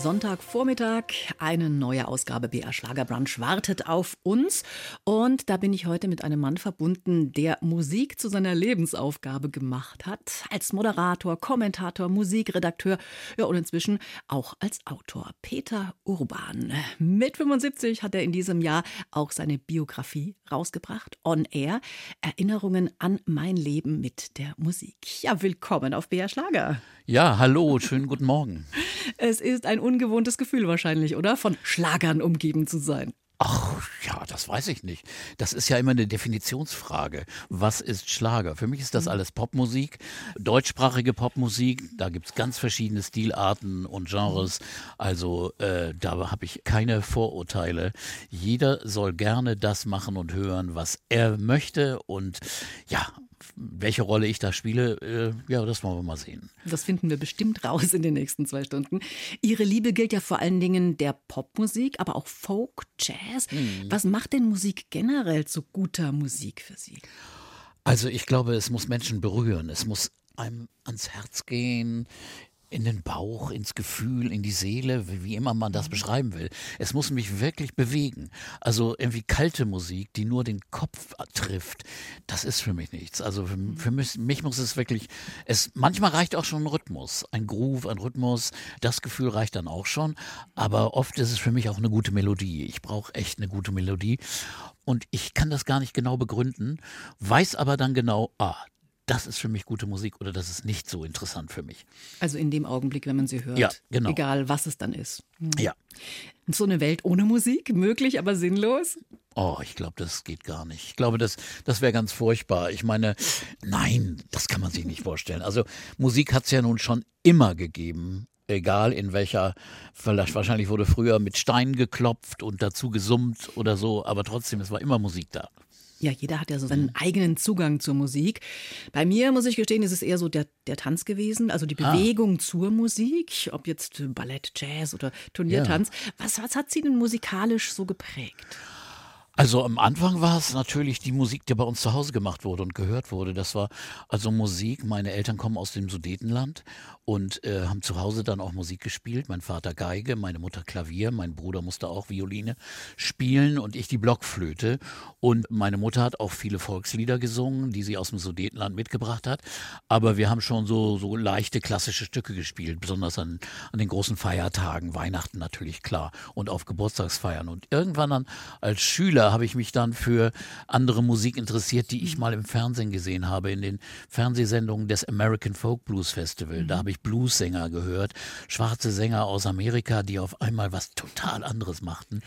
Sonntagvormittag, eine neue Ausgabe BR Schlagerbrunch wartet auf uns. Und da bin ich heute mit einem Mann verbunden, der Musik zu seiner Lebensaufgabe gemacht hat. Als Moderator, Kommentator, Musikredakteur ja, und inzwischen auch als Autor. Peter Urban. Mit 75 hat er in diesem Jahr auch seine Biografie rausgebracht. On Air. Erinnerungen an mein Leben mit der Musik. Ja, willkommen auf BR Schlager. Ja, hallo, schönen guten Morgen. Es ist ein ungewohntes Gefühl wahrscheinlich, oder? Von Schlagern umgeben zu sein. Ach ja, das weiß ich nicht. Das ist ja immer eine Definitionsfrage. Was ist Schlager? Für mich ist das alles Popmusik, deutschsprachige Popmusik. Da gibt's ganz verschiedene Stilarten und Genres. Also äh, da habe ich keine Vorurteile. Jeder soll gerne das machen und hören, was er möchte. Und ja, welche Rolle ich da spiele, äh, ja, das wollen wir mal sehen. Das finden wir bestimmt raus in den nächsten zwei Stunden. Ihre Liebe gilt ja vor allen Dingen der Popmusik, aber auch Folk, Jazz. Was macht denn Musik generell zu guter Musik für Sie? Also ich glaube, es muss Menschen berühren. Es muss einem ans Herz gehen, in den Bauch, ins Gefühl, in die Seele, wie immer man das beschreiben will. Es muss mich wirklich bewegen. Also irgendwie kalte Musik, die nur den Kopf trifft, das ist für mich nichts. Also für, für mich, mich muss es wirklich, es manchmal reicht auch schon ein Rhythmus, ein Groove, ein Rhythmus. Das Gefühl reicht dann auch schon. Aber oft ist es für mich auch eine gute Melodie. Ich brauche echt eine gute Melodie. Und ich kann das gar nicht genau begründen, weiß aber dann genau, ah, das ist für mich gute Musik oder das ist nicht so interessant für mich. Also in dem Augenblick, wenn man sie hört. Ja, genau. Egal, was es dann ist. Hm. Ja. So eine Welt ohne Musik, möglich, aber sinnlos? Oh, ich glaube, das geht gar nicht. Ich glaube, das, das wäre ganz furchtbar. Ich meine, nein, das kann man sich nicht vorstellen. Also Musik hat es ja nun schon immer gegeben. Egal in welcher, vielleicht wahrscheinlich wurde früher mit Steinen geklopft und dazu gesummt oder so, aber trotzdem, es war immer Musik da. Ja, jeder hat ja so seinen eigenen Zugang zur Musik. Bei mir, muss ich gestehen, ist es eher so der, der Tanz gewesen, also die Bewegung zur Musik, ob jetzt Ballett, Jazz oder Turniertanz. Was, was hat Sie denn musikalisch so geprägt? Also am Anfang war es natürlich die Musik, die bei uns zu Hause gemacht wurde und gehört wurde. Das war also Musik. Meine Eltern kommen aus dem Sudetenland und äh, haben zu Hause dann auch Musik gespielt. Mein Vater Geige, meine Mutter Klavier, mein Bruder musste auch Violine spielen und ich die Blockflöte. Und meine Mutter hat auch viele Volkslieder gesungen, die sie aus dem Sudetenland mitgebracht hat. Aber wir haben schon so, so leichte klassische Stücke gespielt, besonders an, an den großen Feiertagen, Weihnachten natürlich klar und auf Geburtstagsfeiern. Und irgendwann dann als Schüler habe ich mich dann für andere Musik interessiert, die ich mal im Fernsehen gesehen habe, in den Fernsehsendungen des American Folk Blues Festival. Da habe ich Bluessänger gehört, schwarze Sänger aus Amerika, die auf einmal was total anderes machten.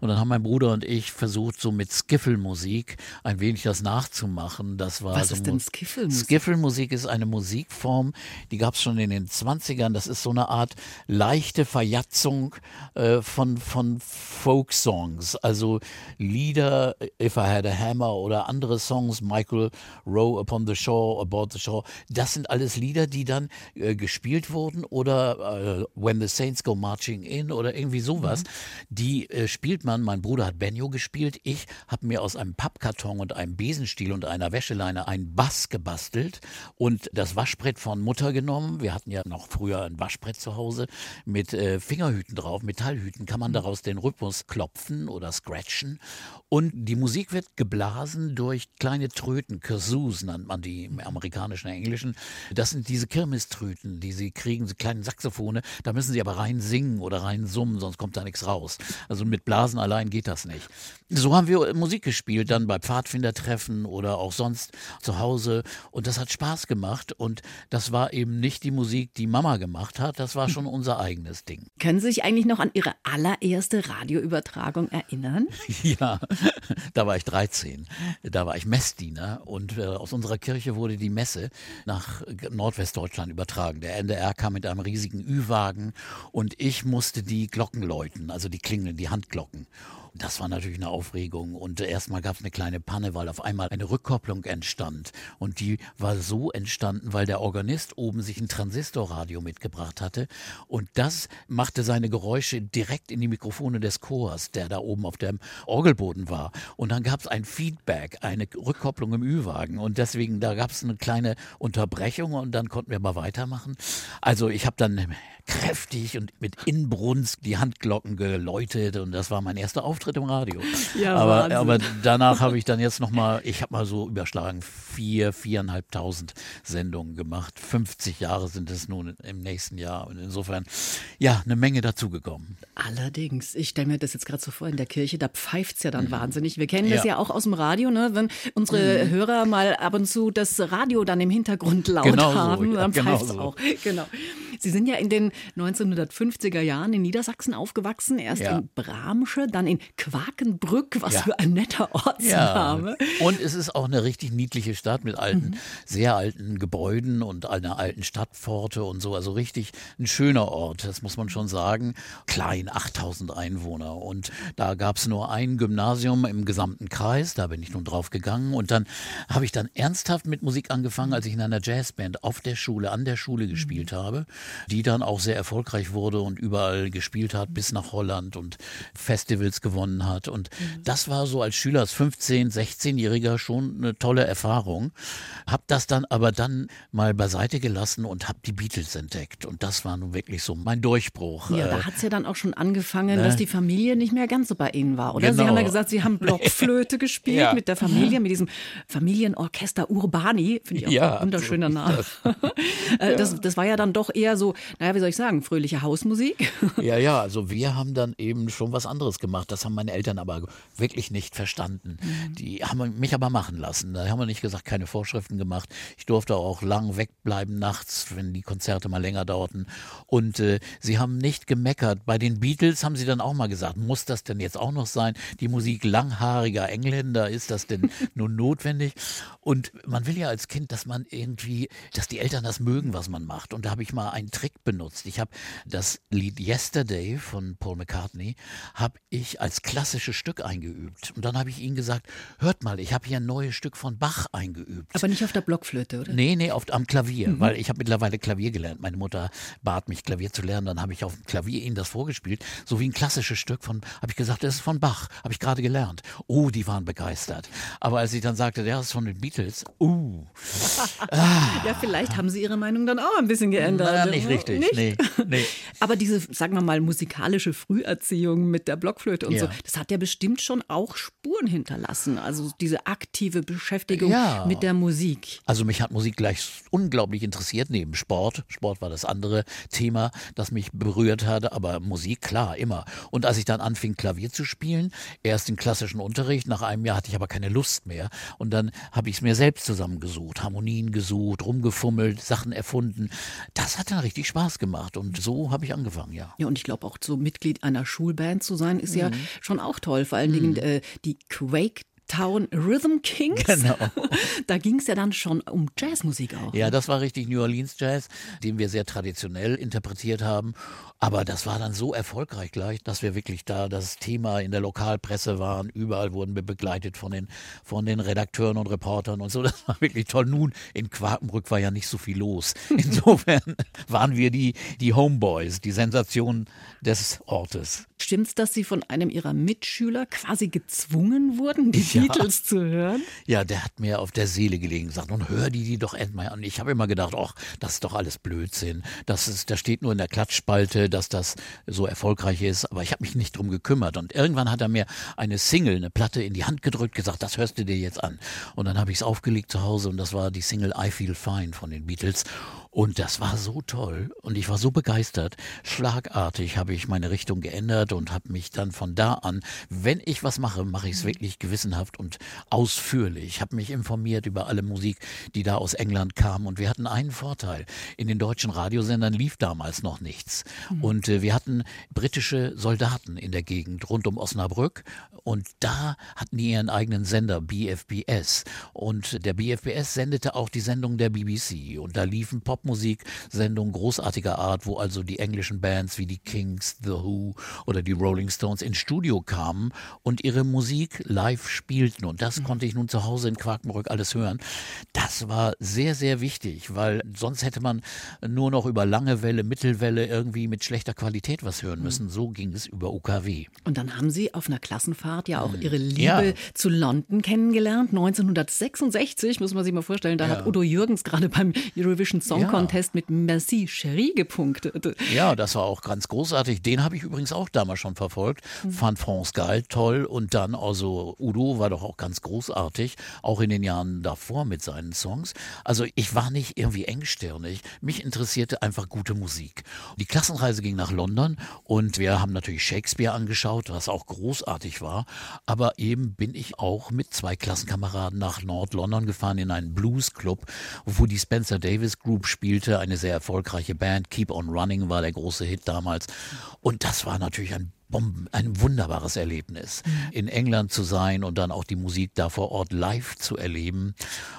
Und dann haben mein Bruder und ich versucht, so mit Skiffle-Musik ein wenig das nachzumachen. Das war Was so ist denn Mu- Skiffle-Musik? Skiffle-Musik ist eine Musikform, die gab es schon in den 20ern. Das ist so eine Art leichte Verjatzung äh, von, von Folk-Songs. Also Lieder, If I Had a Hammer oder andere Songs, Michael Row Upon the Shore, Aboard the Shore. Das sind alles Lieder, die dann äh, gespielt wurden oder äh, When the Saints Go Marching In oder irgendwie sowas. Die äh, spielt man, mein Bruder hat Benjo gespielt, ich habe mir aus einem Pappkarton und einem Besenstiel und einer Wäscheleine einen Bass gebastelt und das Waschbrett von Mutter genommen. Wir hatten ja noch früher ein Waschbrett zu Hause mit äh, Fingerhüten drauf, Metallhüten, kann man daraus den Rhythmus klopfen oder scratchen. Und die Musik wird geblasen durch kleine Tröten, Kazoo nennt man die im amerikanischen, englischen. Das sind diese Kirmeströten, die sie kriegen, so kleine Saxophone. Da müssen sie aber rein singen oder rein summen, sonst kommt da nichts raus. Also mit Blasen allein geht das nicht. So haben wir Musik gespielt, dann bei Pfadfindertreffen oder auch sonst zu Hause. Und das hat Spaß gemacht. Und das war eben nicht die Musik, die Mama gemacht hat. Das war schon unser eigenes Ding. Können Sie sich eigentlich noch an Ihre allererste Radioübertragung erinnern? Ja, da war ich 13. Da war ich Messdiener und äh, aus unserer Kirche wurde die Messe nach Nordwestdeutschland übertragen. Der NDR kam mit einem riesigen Ü-Wagen und ich musste die Glocken läuten, also die Klingeln, die Handglocken. Das war natürlich eine Aufregung. Und erstmal gab es eine kleine Panne, weil auf einmal eine Rückkopplung entstand. Und die war so entstanden, weil der Organist oben sich ein Transistorradio mitgebracht hatte. Und das machte seine Geräusche direkt in die Mikrofone des Chors, der da oben auf dem Orgelboden war. Und dann gab es ein Feedback, eine Rückkopplung im Ü-Wagen. Und deswegen, da gab es eine kleine Unterbrechung und dann konnten wir mal weitermachen. Also ich habe dann kräftig und mit Inbrunst die Handglocken geläutet und das war mein erster Auftritt im Radio. Ja, aber, aber danach habe ich dann jetzt nochmal, ich habe mal so überschlagen, vier, viereinhalbtausend Sendungen gemacht. 50 Jahre sind es nun im nächsten Jahr und insofern, ja, eine Menge dazugekommen. Allerdings, ich stelle mir das jetzt gerade so vor in der Kirche, da pfeift es ja dann mhm. wahnsinnig. Wir kennen das ja. ja auch aus dem Radio, ne? wenn unsere mhm. Hörer mal ab und zu das Radio dann im Hintergrund laut genau haben, so, ja, dann pfeift es genau auch. Genau. Sie sind ja in den 1950er Jahren in Niedersachsen aufgewachsen, erst ja. in Bramsche, dann in Quakenbrück, was ja. für ein netter Ortsname. Ja. Und es ist auch eine richtig niedliche Stadt mit alten, mhm. sehr alten Gebäuden und einer alten Stadtpforte und so. Also richtig ein schöner Ort, das muss man schon sagen. Klein, 8000 Einwohner. Und da gab es nur ein Gymnasium im gesamten Kreis, da bin ich nun drauf gegangen. Und dann habe ich dann ernsthaft mit Musik angefangen, als ich in einer Jazzband auf der Schule, an der Schule gespielt habe die dann auch sehr erfolgreich wurde und überall gespielt hat, bis nach Holland und Festivals gewonnen hat. Und mhm. das war so als Schüler, als 15-, 16-Jähriger schon eine tolle Erfahrung. Hab das dann aber dann mal beiseite gelassen und hab die Beatles entdeckt. Und das war nun wirklich so mein Durchbruch. Ja, da äh, hat es ja dann auch schon angefangen, ne? dass die Familie nicht mehr ganz so bei Ihnen war, oder? Genau. Sie haben ja gesagt, Sie haben Blockflöte gespielt ja. mit der Familie, mit diesem Familienorchester Urbani. Finde ich auch ja, ein wunderschöner Name. Das. das, das war ja dann doch eher so, naja, wie soll ich sagen, fröhliche Hausmusik. Ja, ja, also wir haben dann eben schon was anderes gemacht. Das haben meine Eltern aber wirklich nicht verstanden. Mhm. Die haben mich aber machen lassen. Da haben wir nicht gesagt, keine Vorschriften gemacht. Ich durfte auch lang wegbleiben nachts, wenn die Konzerte mal länger dauerten. Und äh, sie haben nicht gemeckert. Bei den Beatles haben sie dann auch mal gesagt, muss das denn jetzt auch noch sein? Die Musik langhaariger Engländer, ist das denn nun notwendig? Und man will ja als Kind, dass man irgendwie, dass die Eltern das mögen, was man macht. Und da habe ich mal einen Trick benutzt. Ich habe das Lied Yesterday von Paul McCartney habe ich als klassisches Stück eingeübt. Und dann habe ich ihnen gesagt, hört mal, ich habe hier ein neues Stück von Bach eingeübt. Aber nicht auf der Blockflöte, oder? Nee, nee, auf, am Klavier, mhm. weil ich habe mittlerweile Klavier gelernt. Meine Mutter bat mich, Klavier zu lernen. Dann habe ich auf dem Klavier ihnen das vorgespielt. So wie ein klassisches Stück von, habe ich gesagt, das ist von Bach. Habe ich gerade gelernt. Oh, die waren begeistert. Aber als ich dann sagte, der ist von den Beatles, uh. ah. Ja, vielleicht haben sie ihre Meinung dann auch ein bisschen geändert. Na, nicht richtig. Nicht? Nee, nee. Aber diese, sagen wir mal, musikalische Früherziehung mit der Blockflöte und ja. so, das hat ja bestimmt schon auch Spuren hinterlassen. Also diese aktive Beschäftigung ja. mit der Musik. Also mich hat Musik gleich unglaublich interessiert, neben Sport. Sport war das andere Thema, das mich berührt hatte, aber Musik, klar, immer. Und als ich dann anfing, Klavier zu spielen, erst im klassischen Unterricht, nach einem Jahr hatte ich aber keine Lust mehr. Und dann habe ich es mir selbst zusammengesucht, Harmonien gesucht, rumgefummelt, Sachen erfunden. Das hat dann richtig Spaß gemacht und so habe ich angefangen, ja. Ja, und ich glaube auch so Mitglied einer Schulband zu sein, ist mhm. ja schon auch toll. Vor allen Dingen mhm. äh, die Quake Town Rhythm Kings. Genau. Da ging es ja dann schon um Jazzmusik auch. Ja, ne? das war richtig New Orleans Jazz, den wir sehr traditionell interpretiert haben. Aber das war dann so erfolgreich gleich, dass wir wirklich da das Thema in der Lokalpresse waren. Überall wurden wir begleitet von den, von den Redakteuren und Reportern und so. Das war wirklich toll. Nun, in Quakenbrück war ja nicht so viel los. Insofern waren wir die, die Homeboys, die Sensation des Ortes. Stimmt's, dass Sie von einem Ihrer Mitschüler quasi gezwungen wurden, die ja. Beatles zu hören? Ja, der hat mir auf der Seele gelegen gesagt, und hör die, die doch endlich an. Ich habe immer gedacht, ach, das ist doch alles Blödsinn. Das, ist, das steht nur in der Klatschspalte, dass das so erfolgreich ist. Aber ich habe mich nicht drum gekümmert. Und irgendwann hat er mir eine Single, eine Platte in die Hand gedrückt, gesagt, das hörst du dir jetzt an. Und dann habe ich es aufgelegt zu Hause und das war die Single I Feel Fine von den Beatles. Und das war so toll und ich war so begeistert. Schlagartig habe ich meine Richtung geändert und habe mich dann von da an, wenn ich was mache, mache ich es mhm. wirklich gewissenhaft und ausführlich. Ich habe mich informiert über alle Musik, die da aus England kam und wir hatten einen Vorteil. In den deutschen Radiosendern lief damals noch nichts. Mhm. Und äh, wir hatten britische Soldaten in der Gegend rund um Osnabrück und da hatten die ihren eigenen Sender, BFBS. Und der BFBS sendete auch die Sendung der BBC und da liefen Pop Popmusiksendung großartiger Art, wo also die englischen Bands wie die Kings, The Who oder die Rolling Stones ins Studio kamen und ihre Musik live spielten. Und das mhm. konnte ich nun zu Hause in Quakenbrück alles hören. Das war sehr, sehr wichtig, weil sonst hätte man nur noch über lange Welle, Mittelwelle irgendwie mit schlechter Qualität was hören müssen. Mhm. So ging es über UKW. Und dann haben Sie auf einer Klassenfahrt ja auch mhm. Ihre Liebe ja. zu London kennengelernt. 1966, muss man sich mal vorstellen, da ja. hat Udo Jürgens gerade beim Eurovision Song. Contest mit Merci Cherie gepunktet. Ja, das war auch ganz großartig. Den habe ich übrigens auch damals schon verfolgt. Mhm. Fand France Gall toll und dann also Udo war doch auch ganz großartig, auch in den Jahren davor mit seinen Songs. Also ich war nicht irgendwie engstirnig. Mich interessierte einfach gute Musik. Die Klassenreise ging nach London und wir haben natürlich Shakespeare angeschaut, was auch großartig war. Aber eben bin ich auch mit zwei Klassenkameraden nach Nord-London gefahren in einen Blues-Club, wo die Spencer Davis Group spielte, eine sehr erfolgreiche Band. Keep on Running war der große Hit damals. Und das war natürlich ein Bomben, ein wunderbares Erlebnis, mhm. in England zu sein und dann auch die Musik da vor Ort live zu erleben.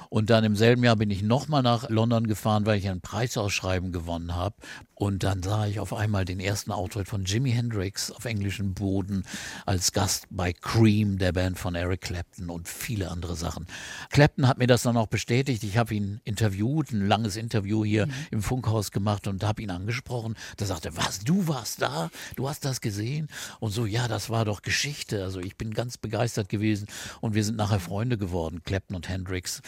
Und dann im selben Jahr bin ich nochmal nach London gefahren, weil ich ein Preisausschreiben gewonnen habe. Und dann sah ich auf einmal den ersten Auftritt von Jimi Hendrix auf englischem Boden als Gast bei Cream, der Band von Eric Clapton und viele andere Sachen. Clapton hat mir das dann auch bestätigt. Ich habe ihn interviewt, ein langes Interview hier mhm. im Funkhaus gemacht und habe ihn angesprochen. Da sagte, was, du warst da? Du hast das gesehen? Und so, ja, das war doch Geschichte. Also ich bin ganz begeistert gewesen und wir sind nachher Freunde geworden, Clapton und Hendrix.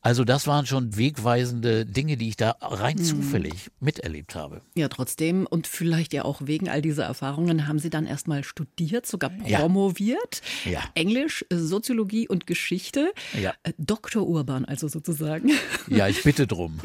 Also das waren schon wegweisende Dinge, die ich da rein hm. zufällig miterlebt habe. Ja, trotzdem und vielleicht ja auch wegen all dieser Erfahrungen haben Sie dann erstmal studiert, sogar promoviert. Ja. ja. Englisch, Soziologie und Geschichte. Ja. Äh, Dr. Urban also sozusagen. Ja, ich bitte drum.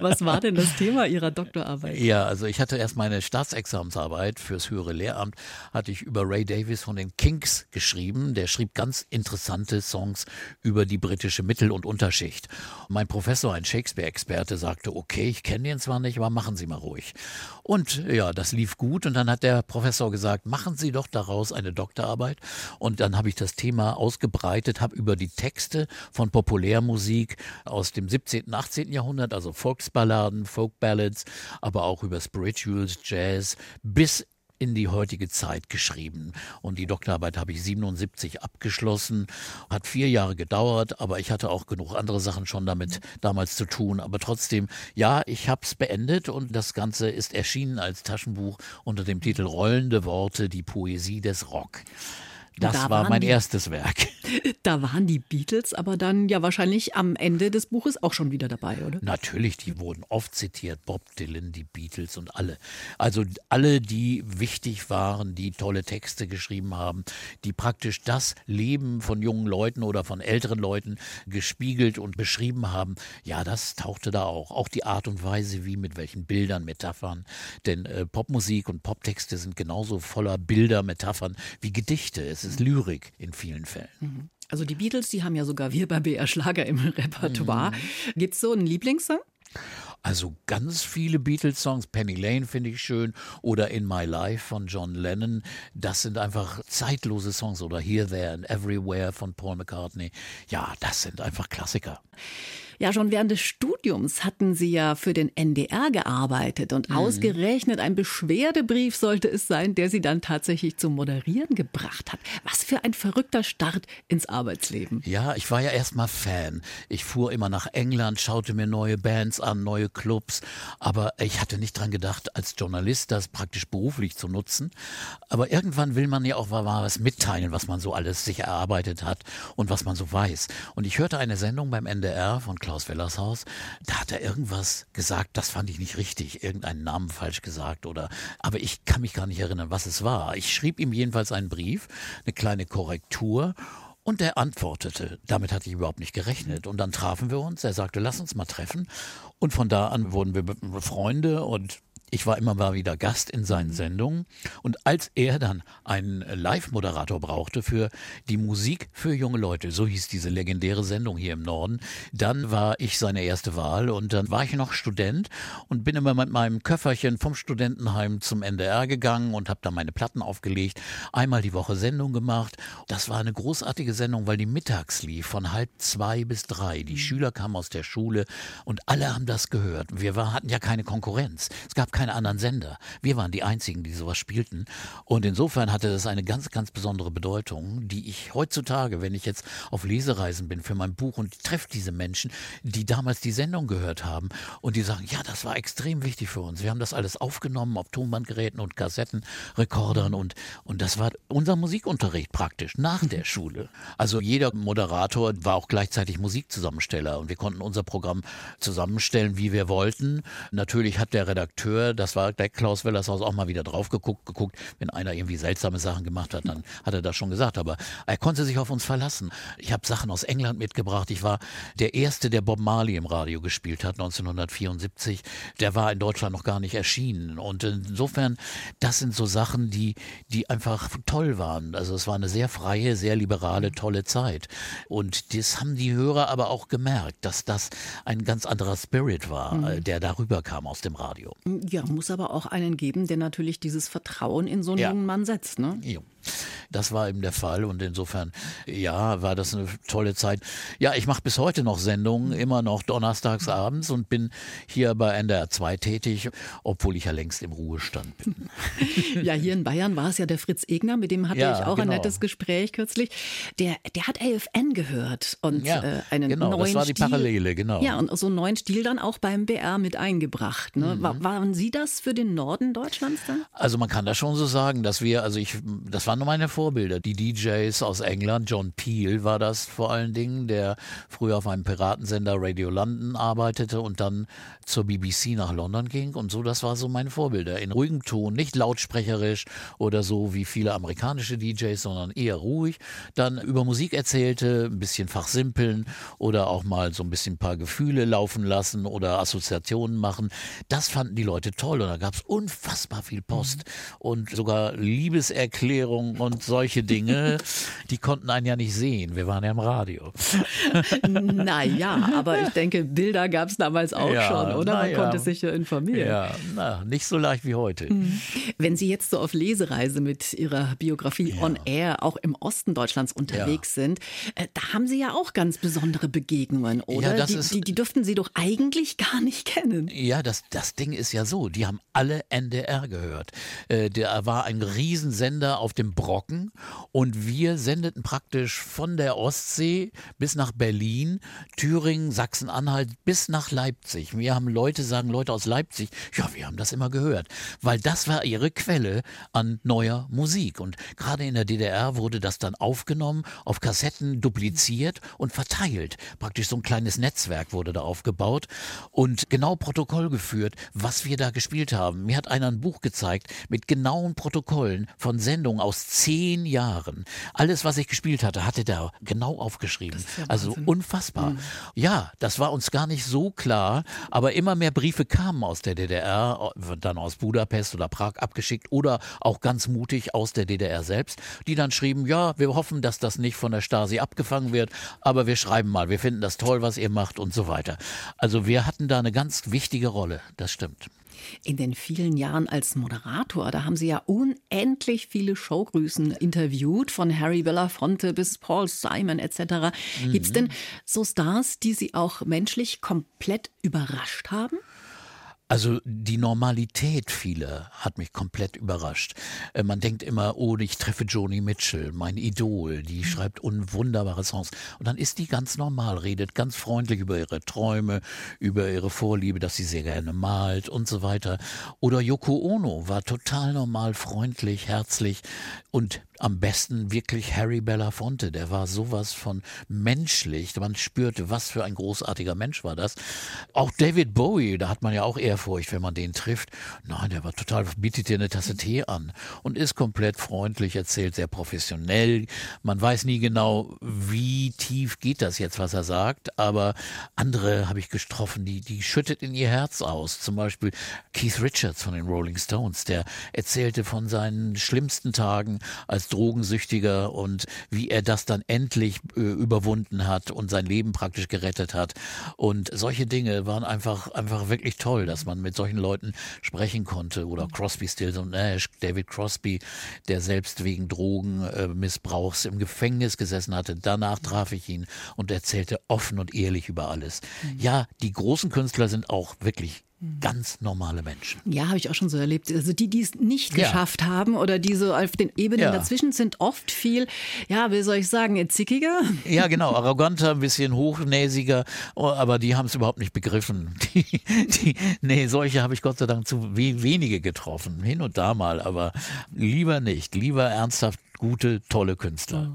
Was war denn das Thema Ihrer Doktorarbeit? Ja, also ich hatte erst meine Staatsexamensarbeit fürs höhere Lehramt, hatte ich über Ray Davis von den Kinks geschrieben. Der schrieb ganz interessante Songs über die britische Mittel- und Unterschicht. Mein Professor, ein Shakespeare-Experte, sagte, okay, ich kenne den zwar nicht, aber machen Sie mal ruhig. Und ja, das lief gut und dann hat der Professor gesagt, machen Sie doch daraus eine Doktorarbeit. Und dann habe ich das Thema ausgebreitet, habe über die Texte von Populärmusik aus dem 17., 18. Jahrhundert, also Volksballaden, Folkballads, aber auch über Spirituals, Jazz, bis in die heutige Zeit geschrieben. Und die Doktorarbeit habe ich 77 abgeschlossen. Hat vier Jahre gedauert, aber ich hatte auch genug andere Sachen schon damit damals zu tun. Aber trotzdem, ja, ich habe es beendet und das Ganze ist erschienen als Taschenbuch unter dem Titel Rollende Worte, die Poesie des Rock. Das da war mein die, erstes Werk. Da waren die Beatles aber dann ja wahrscheinlich am Ende des Buches auch schon wieder dabei, oder? Natürlich, die wurden oft zitiert. Bob Dylan, die Beatles und alle. Also alle, die wichtig waren, die tolle Texte geschrieben haben, die praktisch das Leben von jungen Leuten oder von älteren Leuten gespiegelt und beschrieben haben. Ja, das tauchte da auch. Auch die Art und Weise, wie mit welchen Bildern, Metaphern. Denn äh, Popmusik und Poptexte sind genauso voller Bilder, Metaphern wie Gedichte. Es ist Lyrik in vielen Fällen. Mhm. Also die Beatles, die haben ja sogar wir bei BR Schlager im Repertoire. Mhm. Gibt es so einen Lieblingssong? Also ganz viele Beatles-Songs. Penny Lane finde ich schön oder In My Life von John Lennon. Das sind einfach zeitlose Songs oder Here, There and Everywhere von Paul McCartney. Ja, das sind einfach Klassiker. Ja, schon während des Studiums hatten Sie ja für den NDR gearbeitet und mhm. ausgerechnet ein Beschwerdebrief sollte es sein, der Sie dann tatsächlich zum Moderieren gebracht hat. Was für ein verrückter Start ins Arbeitsleben. Ja, ich war ja erstmal Fan. Ich fuhr immer nach England, schaute mir neue Bands an, neue Clubs, aber ich hatte nicht dran gedacht, als Journalist das praktisch beruflich zu nutzen. Aber irgendwann will man ja auch mal was mitteilen, was man so alles sich erarbeitet hat und was man so weiß. Und ich hörte eine Sendung beim NDR von Klaus Wellershaus, da hat er irgendwas gesagt, das fand ich nicht richtig, irgendeinen Namen falsch gesagt oder, aber ich kann mich gar nicht erinnern, was es war. Ich schrieb ihm jedenfalls einen Brief, eine kleine Korrektur und er antwortete. Damit hatte ich überhaupt nicht gerechnet. Und dann trafen wir uns. Er sagte, lass uns mal treffen. Und von da an wurden wir Freunde und ich war immer mal wieder Gast in seinen Sendungen. Und als er dann einen Live-Moderator brauchte für die Musik für junge Leute, so hieß diese legendäre Sendung hier im Norden, dann war ich seine erste Wahl. Und dann war ich noch Student und bin immer mit meinem Köfferchen vom Studentenheim zum NDR gegangen und habe da meine Platten aufgelegt. Einmal die Woche Sendung gemacht. Das war eine großartige Sendung, weil die mittags lief, von halb zwei bis drei. Die Schüler kamen aus der Schule und alle haben das gehört. Wir war, hatten ja keine Konkurrenz. Es gab keine anderen Sender. Wir waren die einzigen, die sowas spielten. Und insofern hatte das eine ganz, ganz besondere Bedeutung, die ich heutzutage, wenn ich jetzt auf Lesereisen bin für mein Buch und treffe diese Menschen, die damals die Sendung gehört haben und die sagen, ja, das war extrem wichtig für uns. Wir haben das alles aufgenommen auf Tonbandgeräten und Kassettenrekordern und, und das war unser Musikunterricht praktisch nach der Schule. Also jeder Moderator war auch gleichzeitig Musikzusammensteller und wir konnten unser Programm zusammenstellen, wie wir wollten. Natürlich hat der Redakteur, das war der Klaus Wellershaus, auch mal wieder drauf geguckt, geguckt. Wenn einer irgendwie seltsame Sachen gemacht hat, dann hat er das schon gesagt. Aber er konnte sich auf uns verlassen. Ich habe Sachen aus England mitgebracht. Ich war der Erste, der Bob Marley im Radio gespielt hat, 1974. Der war in Deutschland noch gar nicht erschienen. Und insofern, das sind so Sachen, die, die einfach toll waren. Also es war eine sehr freie, sehr liberale, tolle Zeit. Und das haben die Hörer aber auch gemerkt, dass das ein ganz anderer Spirit war, mhm. der darüber kam aus dem Radio. Ja, muss aber auch einen geben, der natürlich dieses Vertrauen in so einen ja. jungen Mann setzt. Ne? Ja. Das war eben der Fall und insofern, ja, war das eine tolle Zeit. Ja, ich mache bis heute noch Sendungen, immer noch donnerstags abends und bin hier bei NDR 2 tätig, obwohl ich ja längst im Ruhestand bin. ja, hier in Bayern war es ja der Fritz Egner, mit dem hatte ja, ich auch genau. ein nettes Gespräch kürzlich. Der, der hat AFN gehört und ja, äh, einen genau, neuen das war die Parallele, genau. Ja, und so einen neuen Stil dann auch beim BR mit eingebracht. Ne? Mhm. War, waren Sie das für den Norden Deutschlands dann? Also man kann das schon so sagen, dass wir, also ich, das war waren meine Vorbilder. Die DJs aus England, John Peel war das vor allen Dingen, der früher auf einem Piratensender Radio London arbeitete und dann zur BBC nach London ging und so, das war so meine Vorbilder. In ruhigem Ton, nicht lautsprecherisch oder so wie viele amerikanische DJs, sondern eher ruhig. Dann über Musik erzählte, ein bisschen fachsimpeln oder auch mal so ein bisschen ein paar Gefühle laufen lassen oder Assoziationen machen. Das fanden die Leute toll und da gab es unfassbar viel Post mhm. und sogar Liebeserklärungen Werbung und solche Dinge, die konnten einen ja nicht sehen. Wir waren ja im Radio. naja, aber ich denke, Bilder gab es damals auch ja, schon, oder? Man ja. konnte sich ja informieren. Ja, na, nicht so leicht wie heute. Hm. Wenn Sie jetzt so auf Lesereise mit Ihrer Biografie ja. On Air auch im Osten Deutschlands unterwegs sind, äh, da haben Sie ja auch ganz besondere Begegnungen, oder? Ja, die, ist, die, die dürften Sie doch eigentlich gar nicht kennen. Ja, das, das Ding ist ja so, die haben alle NDR gehört. Äh, der war ein Riesensender auf dem Brocken und wir sendeten praktisch von der Ostsee bis nach Berlin, Thüringen, Sachsen-Anhalt bis nach Leipzig. Wir haben Leute sagen, Leute aus Leipzig, ja, wir haben das immer gehört, weil das war ihre Quelle an neuer Musik und gerade in der DDR wurde das dann aufgenommen, auf Kassetten dupliziert und verteilt. Praktisch so ein kleines Netzwerk wurde da aufgebaut und genau Protokoll geführt, was wir da gespielt haben. Mir hat einer ein Buch gezeigt mit genauen Protokollen von Sendungen aus zehn Jahren. Alles, was ich gespielt hatte, hatte der genau aufgeschrieben. Ja also unfassbar. Mhm. Ja, das war uns gar nicht so klar, aber immer mehr Briefe kamen aus der DDR, dann aus Budapest oder Prag abgeschickt oder auch ganz mutig aus der DDR selbst, die dann schrieben, ja, wir hoffen, dass das nicht von der Stasi abgefangen wird, aber wir schreiben mal, wir finden das toll, was ihr macht und so weiter. Also wir hatten da eine ganz wichtige Rolle, das stimmt. In den vielen Jahren als Moderator, da haben Sie ja unendlich viele Showgrüßen interviewt, von Harry Belafonte bis Paul Simon etc. Mhm. Gibt es denn so Stars, die Sie auch menschlich komplett überrascht haben? Also die Normalität vieler hat mich komplett überrascht. Äh, man denkt immer, oh, ich treffe Joni Mitchell, mein Idol, die mhm. schreibt unwunderbare Songs. Und dann ist die ganz normal, redet ganz freundlich über ihre Träume, über ihre Vorliebe, dass sie sehr gerne malt und so weiter. Oder Yoko Ono war total normal, freundlich, herzlich und am besten wirklich Harry Belafonte. Der war sowas von menschlich. Man spürte, was für ein großartiger Mensch war das. Auch David Bowie, da hat man ja auch Ehrfurcht, wenn man den trifft. Nein, der war total, bietet dir eine Tasse Tee an und ist komplett freundlich, erzählt sehr professionell. Man weiß nie genau, wie tief geht das jetzt, was er sagt, aber andere habe ich getroffen, die, die schüttet in ihr Herz aus. Zum Beispiel Keith Richards von den Rolling Stones, der erzählte von seinen schlimmsten Tagen als Drogensüchtiger und wie er das dann endlich äh, überwunden hat und sein Leben praktisch gerettet hat. Und solche Dinge waren einfach, einfach wirklich toll, dass man mit solchen Leuten sprechen konnte. Oder Crosby, Stills und Nash, David Crosby, der selbst wegen Drogenmissbrauchs im Gefängnis gesessen hatte. Danach traf ich ihn und erzählte offen und ehrlich über alles. Mhm. Ja, die großen Künstler sind auch wirklich ganz normale Menschen. Ja, habe ich auch schon so erlebt. Also die, die es nicht ja. geschafft haben oder die so auf den Ebenen ja. dazwischen sind, oft viel, ja, wie soll ich sagen, zickiger? Ja, genau, arroganter, ein bisschen hochnäsiger, oh, aber die haben es überhaupt nicht begriffen. Die, die, nee, solche habe ich Gott sei Dank zu wenige getroffen, hin und da mal, aber lieber nicht, lieber ernsthaft gute, tolle Künstler.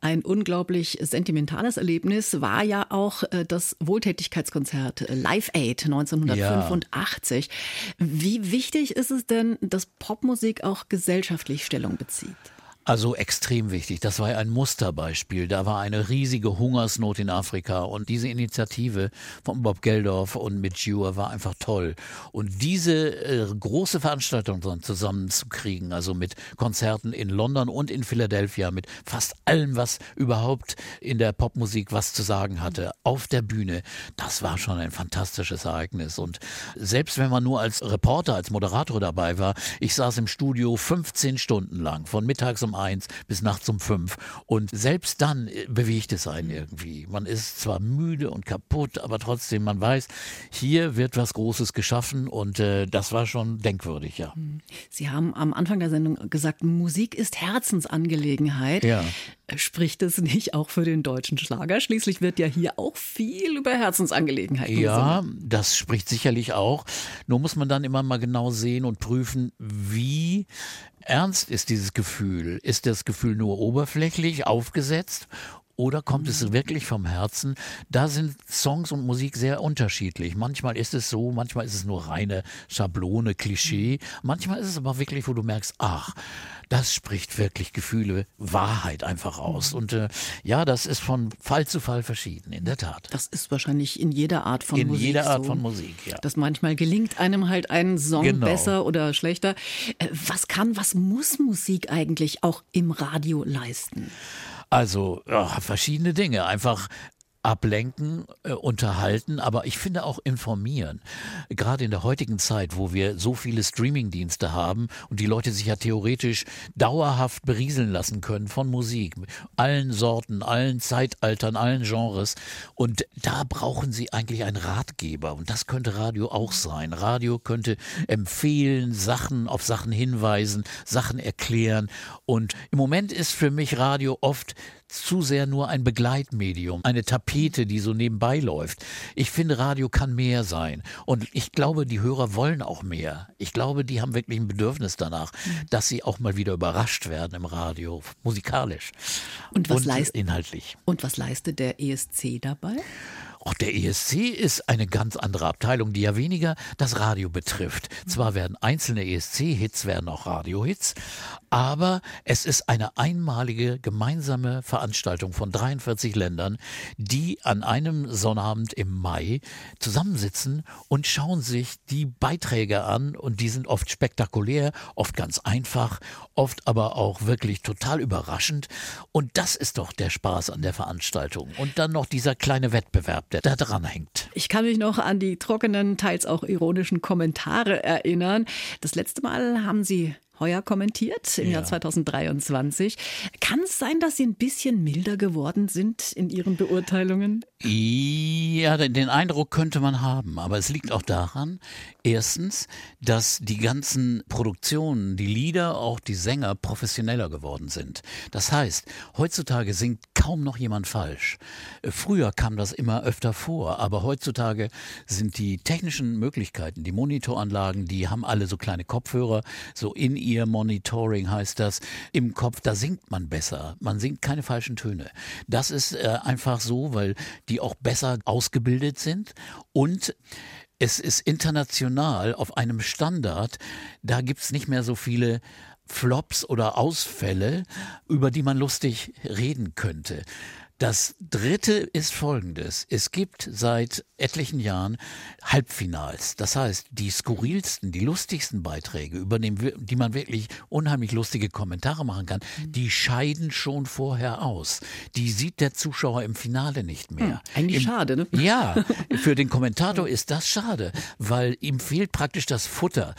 Ein unglaublich sentimentales Erlebnis war ja auch äh, das Wohltätigkeitskonzert Live Aid 1985. Ja. Wie wichtig ist es denn, dass Popmusik auch gesellschaftlich Stellung bezieht? Also extrem wichtig. Das war ein Musterbeispiel. Da war eine riesige Hungersnot in Afrika und diese Initiative von Bob Geldorf und Mitch Ewer war einfach toll. Und diese äh, große Veranstaltung dann zusammenzukriegen, also mit Konzerten in London und in Philadelphia, mit fast allem, was überhaupt in der Popmusik was zu sagen hatte, auf der Bühne, das war schon ein fantastisches Ereignis. Und selbst wenn man nur als Reporter, als Moderator dabei war, ich saß im Studio 15 Stunden lang, von mittags um um eins bis nachts um fünf. Und selbst dann äh, bewegt es einen irgendwie. Man ist zwar müde und kaputt, aber trotzdem, man weiß, hier wird was Großes geschaffen und äh, das war schon denkwürdig, ja. Hm. Sie haben am Anfang der Sendung gesagt, Musik ist Herzensangelegenheit. Ja. Spricht es nicht auch für den deutschen Schlager? Schließlich wird ja hier auch viel über Herzensangelegenheiten Ja, gesungen. das spricht sicherlich auch. Nur muss man dann immer mal genau sehen und prüfen, wie ernst ist dieses Gefühl? Ist das Gefühl nur oberflächlich aufgesetzt oder kommt es wirklich vom Herzen? Da sind Songs und Musik sehr unterschiedlich. Manchmal ist es so, manchmal ist es nur reine Schablone, Klischee. Manchmal ist es aber wirklich, wo du merkst, ach, das spricht wirklich Gefühle, Wahrheit einfach aus. Und äh, ja, das ist von Fall zu Fall verschieden, in der Tat. Das ist wahrscheinlich in jeder Art von in Musik. In jeder Art so, von Musik, ja. Dass manchmal gelingt einem halt ein Song genau. besser oder schlechter. Äh, was kann, was muss Musik eigentlich auch im Radio leisten? Also ja, verschiedene Dinge. Einfach ablenken, äh, unterhalten, aber ich finde auch informieren. Gerade in der heutigen Zeit, wo wir so viele Streamingdienste haben und die Leute sich ja theoretisch dauerhaft berieseln lassen können von Musik, allen Sorten, allen Zeitaltern, allen Genres. Und da brauchen sie eigentlich einen Ratgeber. Und das könnte Radio auch sein. Radio könnte empfehlen, Sachen auf Sachen hinweisen, Sachen erklären. Und im Moment ist für mich Radio oft zu sehr nur ein Begleitmedium, eine Tapete, die so nebenbei läuft. Ich finde, Radio kann mehr sein. Und ich glaube, die Hörer wollen auch mehr. Ich glaube, die haben wirklich ein Bedürfnis danach, mhm. dass sie auch mal wieder überrascht werden im Radio, musikalisch und, was und leist inhaltlich. Und was leistet der ESC dabei? Auch der ESC ist eine ganz andere Abteilung, die ja weniger das Radio betrifft. Zwar werden einzelne ESC-Hits, werden auch Radio-Hits, aber es ist eine einmalige gemeinsame Veranstaltung von 43 Ländern, die an einem Sonnabend im Mai zusammensitzen und schauen sich die Beiträge an und die sind oft spektakulär, oft ganz einfach, oft aber auch wirklich total überraschend und das ist doch der Spaß an der Veranstaltung. Und dann noch dieser kleine Wettbewerb, der da dran hängt. Ich kann mich noch an die trockenen, teils auch ironischen Kommentare erinnern. Das letzte Mal haben Sie heuer kommentiert im ja. Jahr 2023. Kann es sein, dass Sie ein bisschen milder geworden sind in Ihren Beurteilungen? Ja, den Eindruck könnte man haben, aber es liegt auch daran, erstens, dass die ganzen Produktionen, die Lieder, auch die Sänger professioneller geworden sind. Das heißt, heutzutage singt kaum noch jemand falsch. Früher kam das immer öfter vor, aber heutzutage sind die technischen Möglichkeiten, die Monitoranlagen, die haben alle so kleine Kopfhörer, so in ihr Monitoring heißt das, im Kopf, da singt man besser. Man singt keine falschen Töne. Das ist äh, einfach so, weil die auch besser ausgebildet sind und es ist international auf einem Standard, da gibt es nicht mehr so viele Flops oder Ausfälle, über die man lustig reden könnte. Das dritte ist folgendes. Es gibt seit etlichen Jahren Halbfinals. Das heißt, die skurrilsten, die lustigsten Beiträge, über die man wirklich unheimlich lustige Kommentare machen kann, die scheiden schon vorher aus. Die sieht der Zuschauer im Finale nicht mehr. Hm, eigentlich Im, schade, ne? Ja, für den Kommentator ist das schade, weil ihm fehlt praktisch das Futter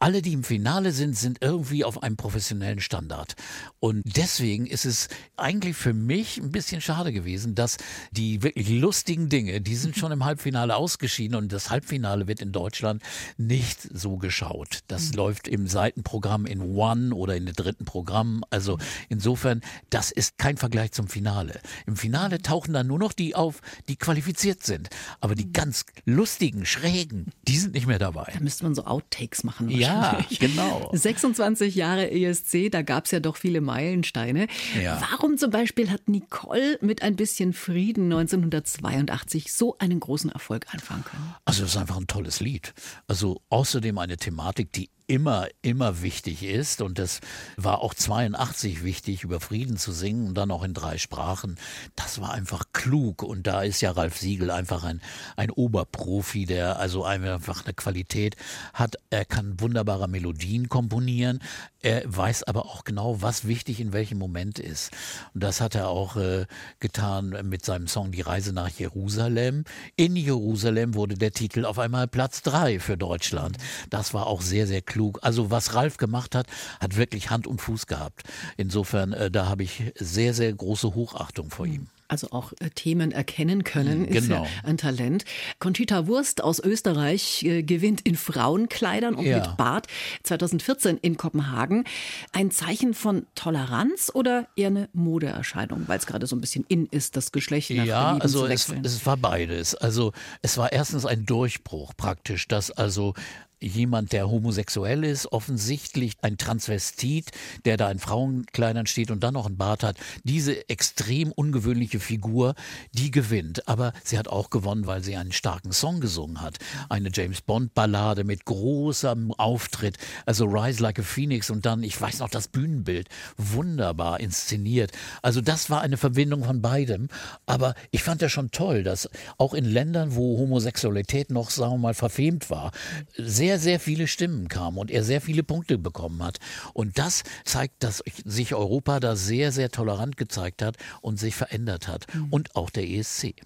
alle, die im Finale sind, sind irgendwie auf einem professionellen Standard. Und deswegen ist es eigentlich für mich ein bisschen schade gewesen, dass die wirklich lustigen Dinge, die sind schon im Halbfinale ausgeschieden und das Halbfinale wird in Deutschland nicht so geschaut. Das mhm. läuft im Seitenprogramm in One oder in den dritten Programm. Also insofern, das ist kein Vergleich zum Finale. Im Finale tauchen dann nur noch die auf, die qualifiziert sind. Aber die mhm. ganz lustigen, schrägen, die sind nicht mehr dabei. Da müsste man so Outtakes machen. Ja, ja, genau. 26 Jahre ESC, da gab es ja doch viele Meilensteine. Ja. Warum zum Beispiel hat Nicole mit ein bisschen Frieden 1982 so einen großen Erfolg anfangen können? Also es ist einfach ein tolles Lied. Also außerdem eine Thematik, die immer, immer wichtig ist. Und das war auch 82 wichtig, über Frieden zu singen und dann auch in drei Sprachen. Das war einfach klug. Und da ist ja Ralf Siegel einfach ein, ein Oberprofi, der also einfach eine Qualität hat. Er kann wunderbare Melodien komponieren. Er weiß aber auch genau, was wichtig in welchem Moment ist. Und das hat er auch äh, getan mit seinem Song Die Reise nach Jerusalem. In Jerusalem wurde der Titel auf einmal Platz drei für Deutschland. Das war auch sehr, sehr klug klug. Also was Ralf gemacht hat, hat wirklich Hand und Fuß gehabt. Insofern, äh, da habe ich sehr, sehr große Hochachtung vor ihm also auch äh, Themen erkennen können, genau. ist ja ein Talent. Conchita Wurst aus Österreich äh, gewinnt in Frauenkleidern und ja. mit Bart 2014 in Kopenhagen. Ein Zeichen von Toleranz oder eher eine Modeerscheinung, weil es gerade so ein bisschen in ist, das Geschlecht nach Ja, also es, es war beides. Also es war erstens ein Durchbruch praktisch, dass also jemand, der homosexuell ist, offensichtlich ein Transvestit, der da in Frauenkleidern steht und dann noch einen Bart hat. Diese extrem ungewöhnliche Figur, die gewinnt. Aber sie hat auch gewonnen, weil sie einen starken Song gesungen hat. Eine James Bond Ballade mit großem Auftritt. Also Rise Like a Phoenix und dann, ich weiß noch, das Bühnenbild. Wunderbar inszeniert. Also das war eine Verbindung von beidem. Aber ich fand ja schon toll, dass auch in Ländern, wo Homosexualität noch, sagen wir mal, verfemt war, sehr sehr, sehr viele Stimmen kamen und er sehr viele Punkte bekommen hat. Und das zeigt, dass sich Europa da sehr, sehr tolerant gezeigt hat und sich verändert hat. Mhm. Und auch der ESC.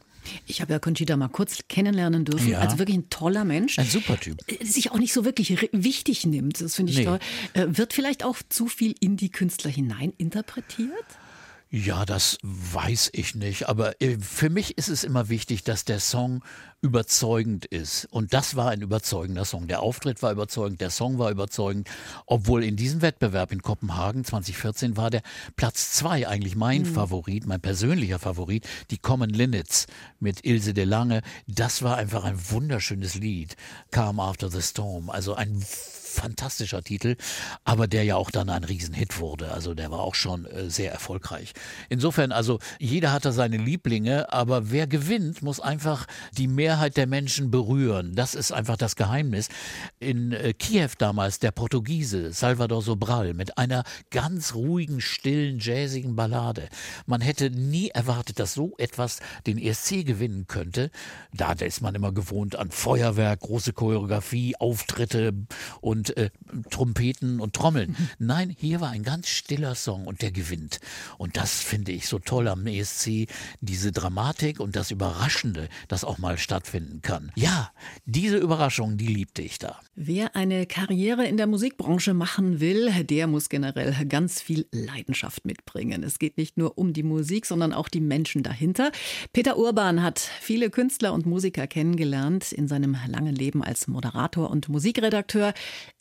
Ich habe ja Conchita mal kurz kennenlernen dürfen. Ja. Also wirklich ein toller Mensch. Ein super Typ. Äh, sich auch nicht so wirklich wichtig nimmt. Das finde ich nee. toll. Äh, wird vielleicht auch zu viel in die Künstler hinein interpretiert? Ja, das weiß ich nicht. Aber äh, für mich ist es immer wichtig, dass der Song überzeugend ist. Und das war ein überzeugender Song. Der Auftritt war überzeugend, der Song war überzeugend. Obwohl in diesem Wettbewerb in Kopenhagen 2014 war der Platz zwei eigentlich mein mhm. Favorit, mein persönlicher Favorit, die Common Linnets mit Ilse de Lange. Das war einfach ein wunderschönes Lied. Calm After the Storm. Also ein fantastischer Titel, aber der ja auch dann ein Riesenhit wurde. Also der war auch schon äh, sehr erfolgreich. Insofern, also jeder hat da seine Lieblinge, aber wer gewinnt, muss einfach die Mehrheit der Menschen berühren. Das ist einfach das Geheimnis. In äh, Kiew damals der Portugiese Salvador Sobral mit einer ganz ruhigen, stillen, jazzigen Ballade. Man hätte nie erwartet, dass so etwas den ESC gewinnen könnte. Da ist man immer gewohnt an Feuerwerk, große Choreografie, Auftritte und und äh, Trompeten und Trommeln. Mhm. Nein, hier war ein ganz stiller Song und der gewinnt. Und das finde ich so toll am ESC, diese Dramatik und das Überraschende, das auch mal stattfinden kann. Ja, diese Überraschung, die liebte ich da. Wer eine Karriere in der Musikbranche machen will, der muss generell ganz viel Leidenschaft mitbringen. Es geht nicht nur um die Musik, sondern auch die Menschen dahinter. Peter Urban hat viele Künstler und Musiker kennengelernt in seinem langen Leben als Moderator und Musikredakteur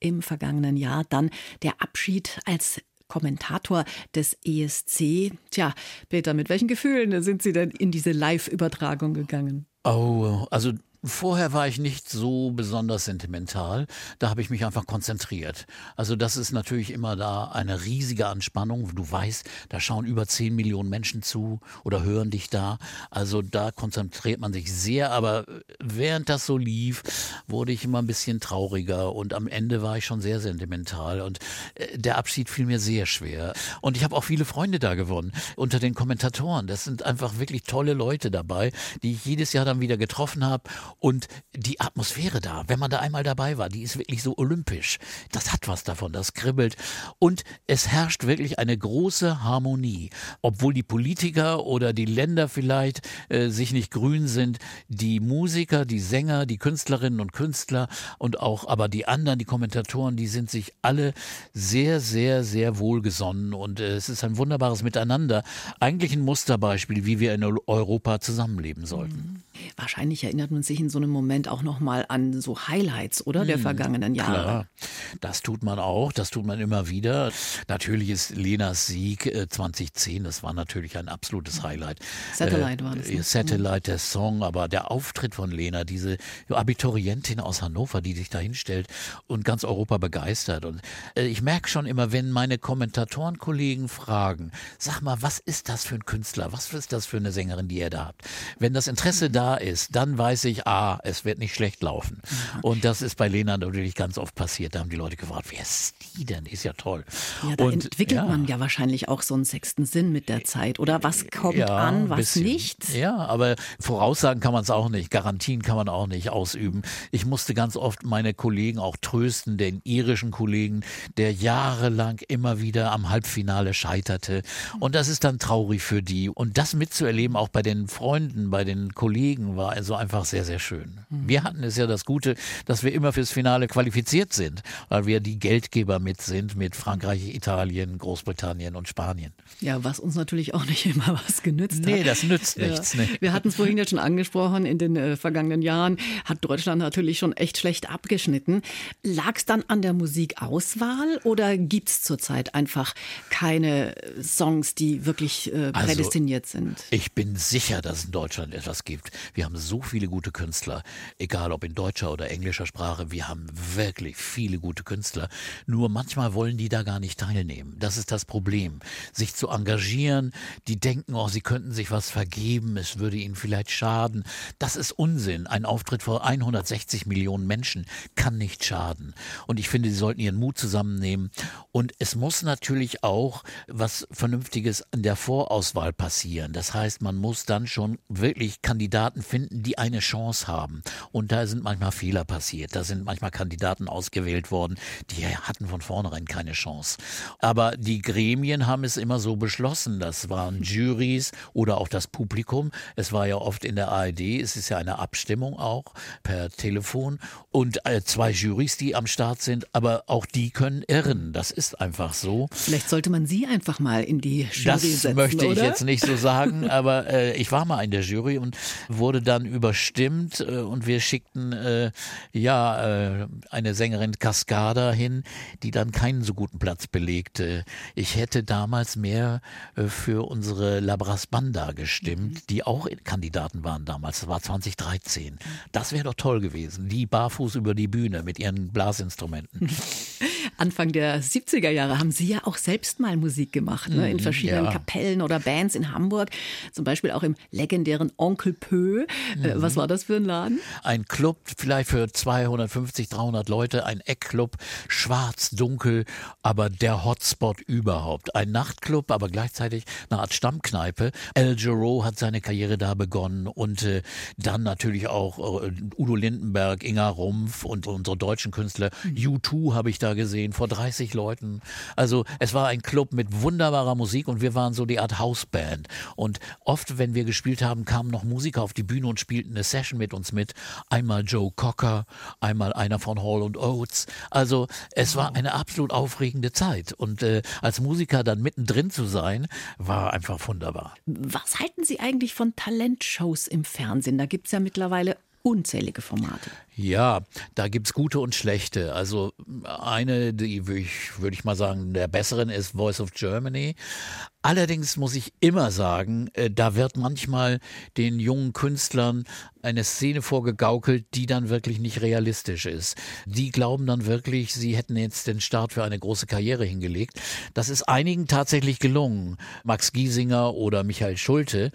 im vergangenen Jahr. Dann der Abschied als Kommentator des ESC. Tja, Peter, mit welchen Gefühlen sind Sie denn in diese Live-Übertragung gegangen? Oh, also Vorher war ich nicht so besonders sentimental. Da habe ich mich einfach konzentriert. Also das ist natürlich immer da eine riesige Anspannung. Du weißt, da schauen über 10 Millionen Menschen zu oder hören dich da. Also da konzentriert man sich sehr. Aber während das so lief, wurde ich immer ein bisschen trauriger und am Ende war ich schon sehr sentimental. Und äh, der Abschied fiel mir sehr schwer. Und ich habe auch viele Freunde da gewonnen unter den Kommentatoren. Das sind einfach wirklich tolle Leute dabei, die ich jedes Jahr dann wieder getroffen habe und die Atmosphäre da, wenn man da einmal dabei war, die ist wirklich so olympisch. Das hat was davon, das kribbelt. Und es herrscht wirklich eine große Harmonie. Obwohl die Politiker oder die Länder vielleicht äh, sich nicht grün sind, die Musiker, die Sänger, die Künstlerinnen und Künstler und auch aber die anderen, die Kommentatoren, die sind sich alle sehr, sehr, sehr wohlgesonnen und äh, es ist ein wunderbares Miteinander. Eigentlich ein Musterbeispiel, wie wir in Europa zusammenleben sollten. Mhm. Wahrscheinlich erinnert man sich in so einem Moment auch noch mal an so Highlights, oder der hm, vergangenen Jahre. Klar, das tut man auch, das tut man immer wieder. Natürlich ist Lenas Sieg 2010, äh, das war natürlich ein absolutes Highlight. Satellite äh, war das. Ne? Satellite, der Song, aber der Auftritt von Lena, diese Abiturientin aus Hannover, die sich da hinstellt und ganz Europa begeistert. Und äh, ich merke schon immer, wenn meine Kommentatorenkollegen fragen, sag mal, was ist das für ein Künstler? Was ist das für eine Sängerin, die ihr da habt? Wenn das Interesse da ist, dann weiß ich, ah, es wird nicht schlecht laufen. Mhm. Und das ist bei Lena natürlich ganz oft passiert. Da haben die Leute gefragt, wer ist die denn? Ist ja toll. Ja, da und, entwickelt ja. man ja wahrscheinlich auch so einen sechsten Sinn mit der Zeit. Oder was kommt ja, an, was nicht? Ja, aber voraussagen kann man es auch nicht. Garantien kann man auch nicht ausüben. Ich musste ganz oft meine Kollegen auch trösten, den irischen Kollegen, der jahrelang immer wieder am Halbfinale scheiterte. Und das ist dann traurig für die. Und das mitzuerleben, auch bei den Freunden, bei den Kollegen, Kollegen war also einfach sehr, sehr schön. Mhm. Wir hatten es ja das Gute, dass wir immer fürs Finale qualifiziert sind, weil wir die Geldgeber mit sind, mit Frankreich, Italien, Großbritannien und Spanien. Ja, was uns natürlich auch nicht immer was genützt nee, hat. Nee, das nützt ja. nichts. Nee. Wir hatten es vorhin ja schon angesprochen, in den äh, vergangenen Jahren hat Deutschland natürlich schon echt schlecht abgeschnitten. Lag es dann an der Musikauswahl oder gibt es zurzeit einfach keine Songs, die wirklich äh, also, prädestiniert also, sind? Ich bin sicher, dass es in Deutschland etwas gibt. Wir haben so viele gute Künstler, egal ob in deutscher oder englischer Sprache. Wir haben wirklich viele gute Künstler. Nur manchmal wollen die da gar nicht teilnehmen. Das ist das Problem. Sich zu engagieren, die denken, oh, sie könnten sich was vergeben, es würde ihnen vielleicht schaden. Das ist Unsinn. Ein Auftritt vor 160 Millionen Menschen kann nicht schaden. Und ich finde, sie sollten ihren Mut zusammennehmen. Und es muss natürlich auch was Vernünftiges in der Vorauswahl passieren. Das heißt, man muss dann schon wirklich Kandidaten Kandidaten finden, die eine Chance haben. Und da sind manchmal Fehler passiert. Da sind manchmal Kandidaten ausgewählt worden, die hatten von vornherein keine Chance. Aber die Gremien haben es immer so beschlossen. Das waren Juries oder auch das Publikum. Es war ja oft in der ARD, es ist ja eine Abstimmung auch per Telefon und äh, zwei Juries, die am Start sind, aber auch die können irren. Das ist einfach so. Vielleicht sollte man sie einfach mal in die Jury das setzen. Das möchte ich oder? jetzt nicht so sagen, aber äh, ich war mal in der Jury und wurde dann überstimmt äh, und wir schickten äh, ja äh, eine Sängerin Cascada hin, die dann keinen so guten Platz belegte. Ich hätte damals mehr äh, für unsere Labras Banda gestimmt, mhm. die auch Kandidaten waren damals. Das war 2013. Das wäre doch toll gewesen. Die barfuß über die Bühne mit ihren Blasinstrumenten. Anfang der 70er Jahre haben Sie ja auch selbst mal Musik gemacht, ne? in mhm, verschiedenen ja. Kapellen oder Bands in Hamburg, zum Beispiel auch im legendären Onkel Pö. Äh, mhm. Was war das für ein Laden? Ein Club, vielleicht für 250, 300 Leute, ein Eckclub, schwarz, dunkel, aber der Hotspot überhaupt. Ein Nachtclub, aber gleichzeitig eine Art Stammkneipe. El Giro hat seine Karriere da begonnen und äh, dann natürlich auch äh, Udo Lindenberg, Inga Rumpf und unsere deutschen Künstler. Mhm. U2 habe ich da gesehen, vor 30 Leuten. Also es war ein Club mit wunderbarer Musik und wir waren so die Art Hausband. Und oft, wenn wir gespielt haben, kamen noch Musiker auf die Bühne und spielten eine Session mit uns mit. Einmal Joe Cocker, einmal einer von Hall und Oates. Also es war eine absolut aufregende Zeit. Und äh, als Musiker dann mittendrin zu sein, war einfach wunderbar. Was halten Sie eigentlich von Talentshows im Fernsehen? Da gibt es ja mittlerweile unzählige Formate. Ja, da gibt's gute und schlechte. Also eine, die würde ich, würd ich mal sagen, der besseren ist Voice of Germany. Allerdings muss ich immer sagen, äh, da wird manchmal den jungen Künstlern eine Szene vorgegaukelt, die dann wirklich nicht realistisch ist. Die glauben dann wirklich, sie hätten jetzt den Start für eine große Karriere hingelegt. Das ist einigen tatsächlich gelungen. Max Giesinger oder Michael Schulte.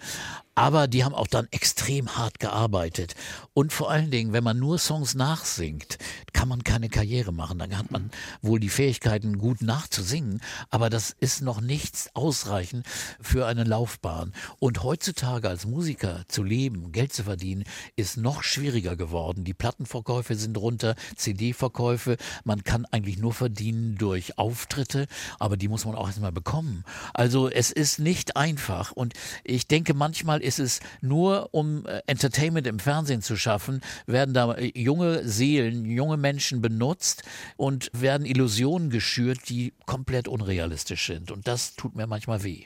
Aber die haben auch dann extrem hart gearbeitet. Und vor allen Dingen, wenn man nur Songs nachsingt, kann man keine Karriere machen. Dann hat man wohl die Fähigkeiten, gut nachzusingen, aber das ist noch nichts ausreichend für eine Laufbahn. Und heutzutage als Musiker zu leben, Geld zu verdienen, ist noch schwieriger geworden. Die Plattenverkäufe sind runter, CD-Verkäufe. Man kann eigentlich nur verdienen durch Auftritte, aber die muss man auch erstmal bekommen. Also es ist nicht einfach. Und ich denke manchmal ist es nur, um äh, Entertainment im Fernsehen zu schaffen, werden da äh, junge Seelen, junge Menschen benutzt und werden Illusionen geschürt, die komplett unrealistisch sind. Und das tut mir manchmal weh.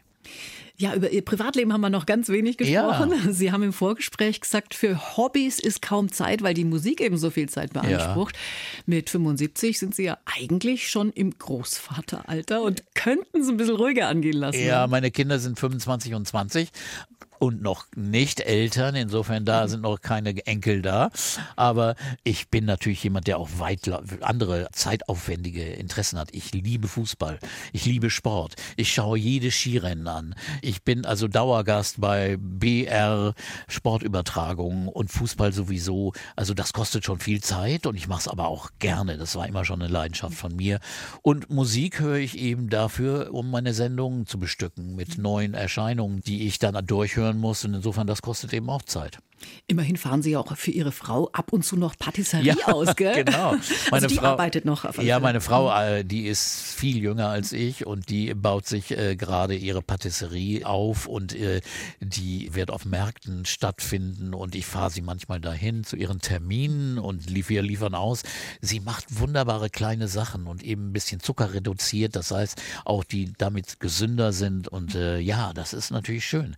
Ja, über Ihr Privatleben haben wir noch ganz wenig gesprochen. Ja. Sie haben im Vorgespräch gesagt, für Hobbys ist kaum Zeit, weil die Musik eben so viel Zeit beansprucht. Ja. Mit 75 sind Sie ja eigentlich schon im Großvateralter und könnten es ein bisschen ruhiger angehen lassen. Ja, meine Kinder sind 25 und 20 und noch nicht Eltern. Insofern da sind noch keine Enkel da. Aber ich bin natürlich jemand, der auch weit andere zeitaufwendige Interessen hat. Ich liebe Fußball. Ich liebe Sport. Ich schaue jede Skirennen an. Ich bin also Dauergast bei BR Sportübertragungen und Fußball sowieso. Also das kostet schon viel Zeit und ich mache es aber auch gerne. Das war immer schon eine Leidenschaft von mir. Und Musik höre ich eben dafür, um meine Sendungen zu bestücken mit neuen Erscheinungen, die ich dann durchhören führen muss. Und insofern, das kostet eben auch Zeit. Immerhin fahren Sie ja auch für Ihre Frau ab und zu noch Patisserie ja, aus, gell? Genau. Meine also die Frau, arbeitet noch. Auf ja, meine Frau, äh, die ist viel jünger als ich und die baut sich äh, gerade ihre Patisserie auf und äh, die wird auf Märkten stattfinden und ich fahre sie manchmal dahin zu ihren Terminen und wir liefern aus. Sie macht wunderbare kleine Sachen und eben ein bisschen Zucker reduziert, das heißt auch die damit gesünder sind und äh, ja, das ist natürlich schön.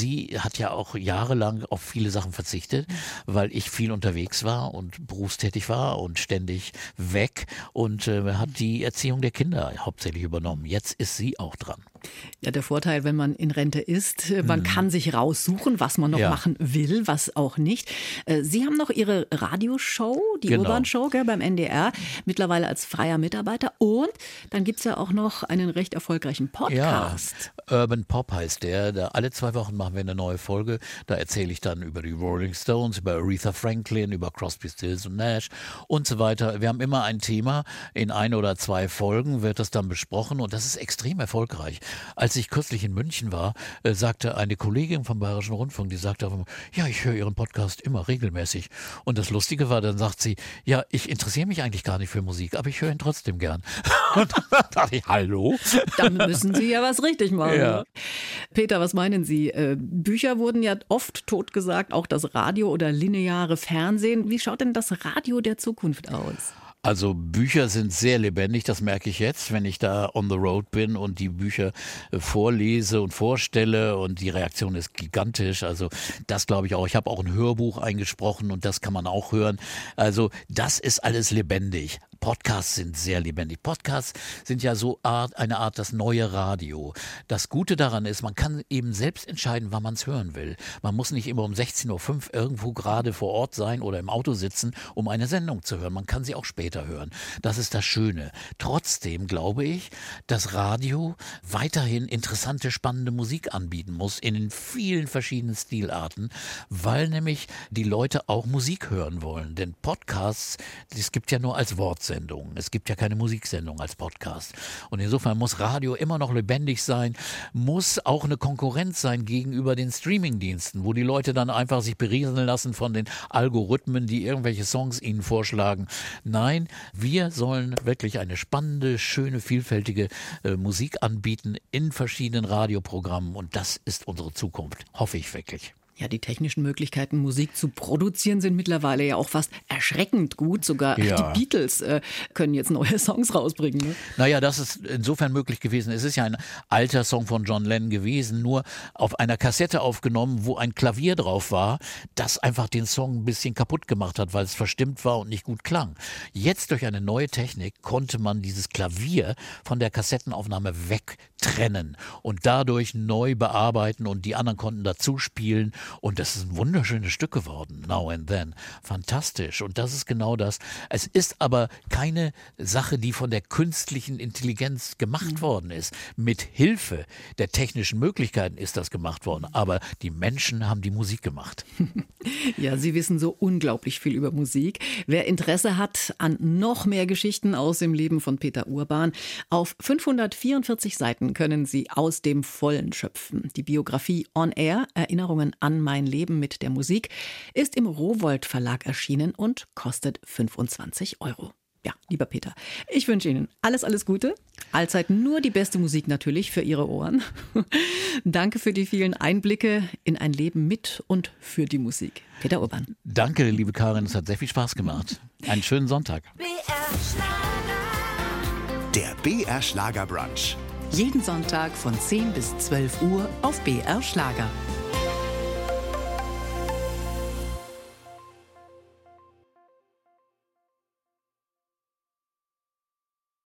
Sie hat ja auch jahrelang auf viele Sachen verzichtet, weil ich viel unterwegs war und berufstätig war und ständig weg und äh, hat die Erziehung der Kinder hauptsächlich übernommen. Jetzt ist sie auch dran. Ja, der Vorteil, wenn man in Rente ist, äh, man mhm. kann sich raussuchen, was man noch ja. machen will, was auch nicht. Äh, Sie haben noch Ihre Radioshow, die genau. Urban Show gell, beim NDR, mittlerweile als freier Mitarbeiter. Und dann gibt es ja auch noch einen recht erfolgreichen Podcast. Ja, Urban Pop heißt der. Da alle zwei Wochen machen wir eine neue Folge. Da erzähle ich dann über die Rolling Stones, über Aretha Franklin, über Crosby, Stills und Nash und so weiter. Wir haben immer ein Thema. In ein oder zwei Folgen wird das dann besprochen und das ist extrem erfolgreich. Als ich kürzlich in München war, äh, sagte eine Kollegin vom Bayerischen Rundfunk, die sagte auf ja, ich höre Ihren Podcast immer regelmäßig. Und das Lustige war, dann sagt sie, ja, ich interessiere mich eigentlich gar nicht für Musik, aber ich höre ihn trotzdem gern. Und dann dachte ich, hallo? Dann müssen Sie ja was richtig machen. Ja. Peter, was meinen Sie? Äh, Bücher wurden ja oft totgesagt, auch das Radio oder lineare Fernsehen. Wie schaut denn das Radio der Zukunft aus? Also Bücher sind sehr lebendig, das merke ich jetzt, wenn ich da on the road bin und die Bücher äh, vorlese und vorstelle und die Reaktion ist gigantisch. Also das glaube ich auch. Ich habe auch ein Hörbuch eingesprochen und das kann man auch hören. Also das ist alles lebendig. Podcasts sind sehr lebendig. Podcasts sind ja so Art, eine Art das neue Radio. Das Gute daran ist, man kann eben selbst entscheiden, wann man es hören will. Man muss nicht immer um 16.05 Uhr irgendwo gerade vor Ort sein oder im Auto sitzen, um eine Sendung zu hören. Man kann sie auch später hören. Das ist das Schöne. Trotzdem glaube ich, dass Radio weiterhin interessante, spannende Musik anbieten muss in vielen verschiedenen Stilarten, weil nämlich die Leute auch Musik hören wollen. Denn Podcasts, es gibt ja nur als Wort Musiksendungen. Es gibt ja keine Musiksendung als Podcast. Und insofern muss Radio immer noch lebendig sein, muss auch eine Konkurrenz sein gegenüber den Streamingdiensten, wo die Leute dann einfach sich berieseln lassen von den Algorithmen, die irgendwelche Songs ihnen vorschlagen. Nein, wir sollen wirklich eine spannende, schöne, vielfältige äh, Musik anbieten in verschiedenen Radioprogrammen und das ist unsere Zukunft, hoffe ich wirklich. Ja, die technischen Möglichkeiten, Musik zu produzieren, sind mittlerweile ja auch fast erschreckend gut. Sogar ja. die Beatles äh, können jetzt neue Songs rausbringen. Ne? Naja, das ist insofern möglich gewesen. Es ist ja ein alter Song von John Lennon gewesen, nur auf einer Kassette aufgenommen, wo ein Klavier drauf war, das einfach den Song ein bisschen kaputt gemacht hat, weil es verstimmt war und nicht gut klang. Jetzt durch eine neue Technik konnte man dieses Klavier von der Kassettenaufnahme wegtrennen und dadurch neu bearbeiten und die anderen konnten dazu spielen und das ist ein wunderschönes Stück geworden, Now and Then. Fantastisch. Und das ist genau das. Es ist aber keine Sache, die von der künstlichen Intelligenz gemacht mhm. worden ist. Mit Hilfe der technischen Möglichkeiten ist das gemacht worden. Aber die Menschen haben die Musik gemacht. Ja, Sie wissen so unglaublich viel über Musik. Wer Interesse hat an noch mehr Geschichten aus dem Leben von Peter Urban, auf 544 Seiten können Sie aus dem Vollen schöpfen. Die Biografie On Air, Erinnerungen an mein Leben mit der Musik, ist im Rowold Verlag erschienen und kostet 25 Euro. Ja, lieber Peter, ich wünsche Ihnen alles, alles Gute. Allzeit nur die beste Musik natürlich für Ihre Ohren. Danke für die vielen Einblicke in ein Leben mit und für die Musik. Peter Urban. Danke, liebe Karin, es hat sehr viel Spaß gemacht. Einen schönen Sonntag. Der BR Schlager Brunch. Jeden Sonntag von 10 bis 12 Uhr auf BR Schlager.